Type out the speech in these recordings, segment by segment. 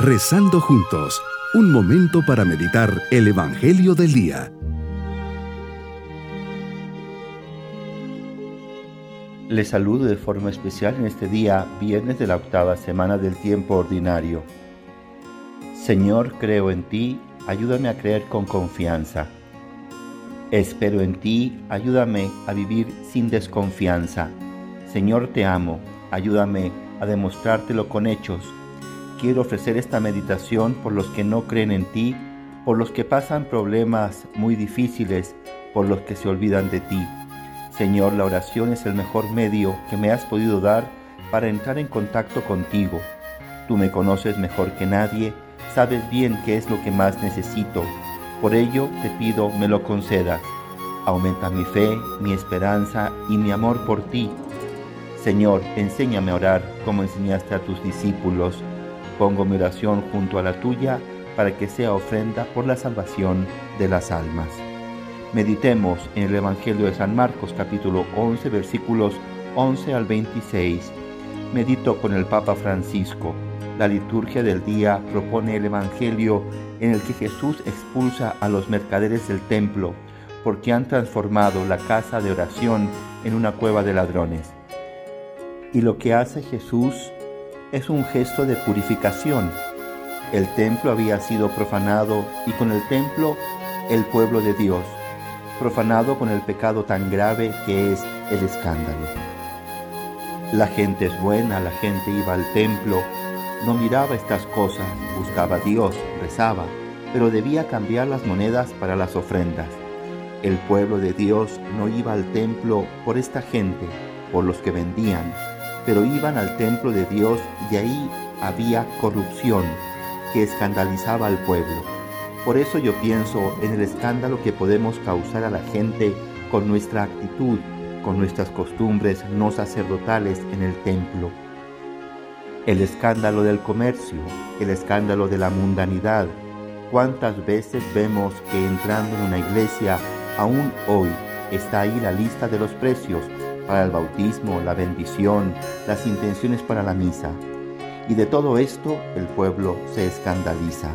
Rezando juntos, un momento para meditar el Evangelio del Día. Les saludo de forma especial en este día, viernes de la octava semana del tiempo ordinario. Señor, creo en ti, ayúdame a creer con confianza. Espero en ti, ayúdame a vivir sin desconfianza. Señor, te amo, ayúdame a demostrártelo con hechos. Quiero ofrecer esta meditación por los que no creen en ti, por los que pasan problemas muy difíciles, por los que se olvidan de ti. Señor, la oración es el mejor medio que me has podido dar para entrar en contacto contigo. Tú me conoces mejor que nadie sabes bien qué es lo que más necesito. Por ello te pido me lo concedas. Aumenta mi fe, mi esperanza y mi amor por ti. Señor, enséñame a orar como enseñaste a tus discípulos. Pongo mi oración junto a la tuya para que sea ofrenda por la salvación de las almas. Meditemos en el Evangelio de San Marcos capítulo 11 versículos 11 al 26. Medito con el Papa Francisco. La liturgia del día propone el Evangelio en el que Jesús expulsa a los mercaderes del templo porque han transformado la casa de oración en una cueva de ladrones. Y lo que hace Jesús es un gesto de purificación. El templo había sido profanado y con el templo el pueblo de Dios, profanado con el pecado tan grave que es el escándalo. La gente es buena, la gente iba al templo, no miraba estas cosas, buscaba a Dios, rezaba, pero debía cambiar las monedas para las ofrendas. El pueblo de Dios no iba al templo por esta gente, por los que vendían, pero iban al templo de Dios y ahí había corrupción que escandalizaba al pueblo. Por eso yo pienso en el escándalo que podemos causar a la gente con nuestra actitud, con nuestras costumbres no sacerdotales en el templo el escándalo del comercio, el escándalo de la mundanidad. ¿Cuántas veces vemos que entrando en una iglesia, aún hoy, está ahí la lista de los precios para el bautismo, la bendición, las intenciones para la misa? Y de todo esto el pueblo se escandaliza.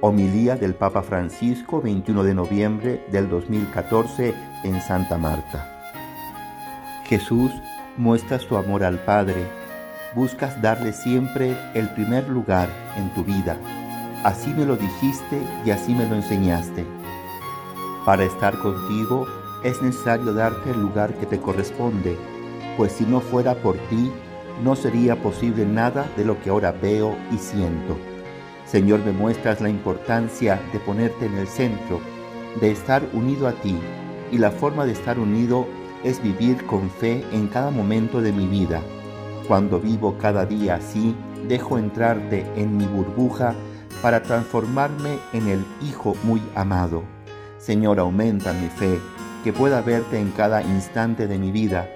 Homilía del Papa Francisco, 21 de noviembre del 2014 en Santa Marta. Jesús muestra su amor al Padre buscas darle siempre el primer lugar en tu vida. Así me lo dijiste y así me lo enseñaste. Para estar contigo es necesario darte el lugar que te corresponde, pues si no fuera por ti, no sería posible nada de lo que ahora veo y siento. Señor, me muestras la importancia de ponerte en el centro, de estar unido a ti, y la forma de estar unido es vivir con fe en cada momento de mi vida cuando vivo cada día así, dejo entrarte en mi burbuja para transformarme en el Hijo muy amado. Señor, aumenta mi fe, que pueda verte en cada instante de mi vida,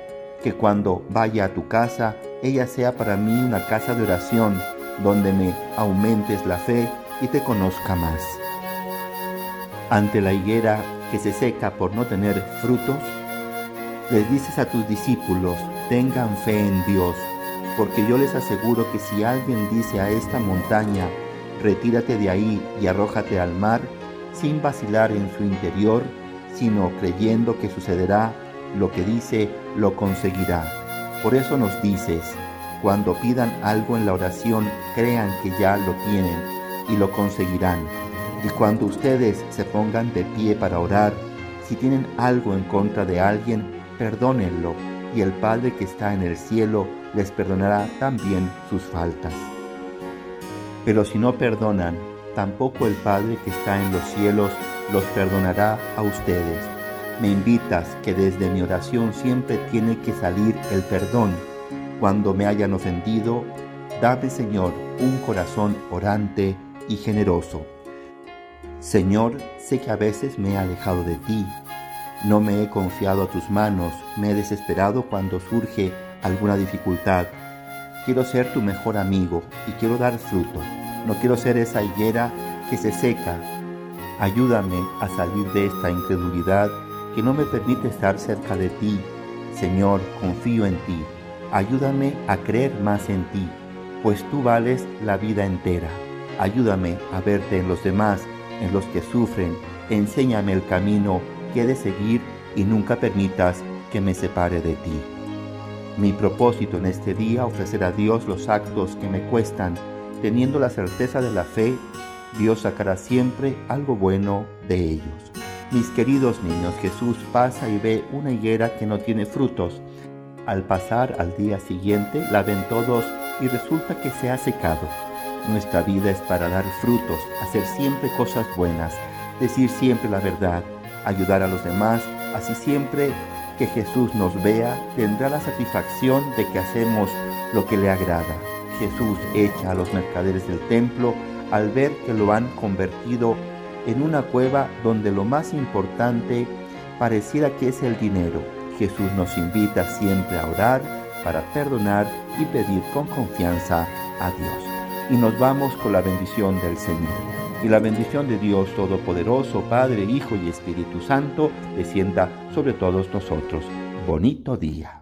que cuando vaya a tu casa, ella sea para mí una casa de oración, donde me aumentes la fe y te conozca más. Ante la higuera que se seca por no tener frutos, les dices a tus discípulos, tengan fe en Dios porque yo les aseguro que si alguien dice a esta montaña, retírate de ahí y arrójate al mar, sin vacilar en su interior, sino creyendo que sucederá lo que dice, lo conseguirá. Por eso nos dices, cuando pidan algo en la oración, crean que ya lo tienen y lo conseguirán. Y cuando ustedes se pongan de pie para orar, si tienen algo en contra de alguien, perdónenlo, y el Padre que está en el cielo les perdonará también sus faltas. Pero si no perdonan, tampoco el Padre que está en los cielos los perdonará a ustedes. Me invitas que desde mi oración siempre tiene que salir el perdón. Cuando me hayan ofendido, dame Señor un corazón orante y generoso. Señor, sé que a veces me he alejado de ti. No me he confiado a tus manos, me he desesperado cuando surge alguna dificultad. Quiero ser tu mejor amigo y quiero dar fruto. No quiero ser esa higuera que se seca. Ayúdame a salir de esta incredulidad que no me permite estar cerca de ti. Señor, confío en ti. Ayúdame a creer más en ti. pues tú vales la vida entera. Ayúdame a verte en los demás, en los que sufren. Enséñame el camino que he de seguir y nunca permitas que me separe de ti. Mi propósito en este día, ofrecer a Dios los actos que me cuestan, teniendo la certeza de la fe, Dios sacará siempre algo bueno de ellos. Mis queridos niños, Jesús pasa y ve una higuera que no tiene frutos. Al pasar al día siguiente la ven todos y resulta que se ha secado. Nuestra vida es para dar frutos, hacer siempre cosas buenas, decir siempre la verdad, ayudar a los demás, así siempre que Jesús nos vea, tendrá la satisfacción de que hacemos lo que le agrada. Jesús echa a los mercaderes del templo al ver que lo han convertido en una cueva donde lo más importante pareciera que es el dinero. Jesús nos invita siempre a orar para perdonar y pedir con confianza a Dios. Y nos vamos con la bendición del Señor y la bendición de Dios Todopoderoso, Padre, Hijo y Espíritu Santo, descienda sobre todos nosotros. Bonito día.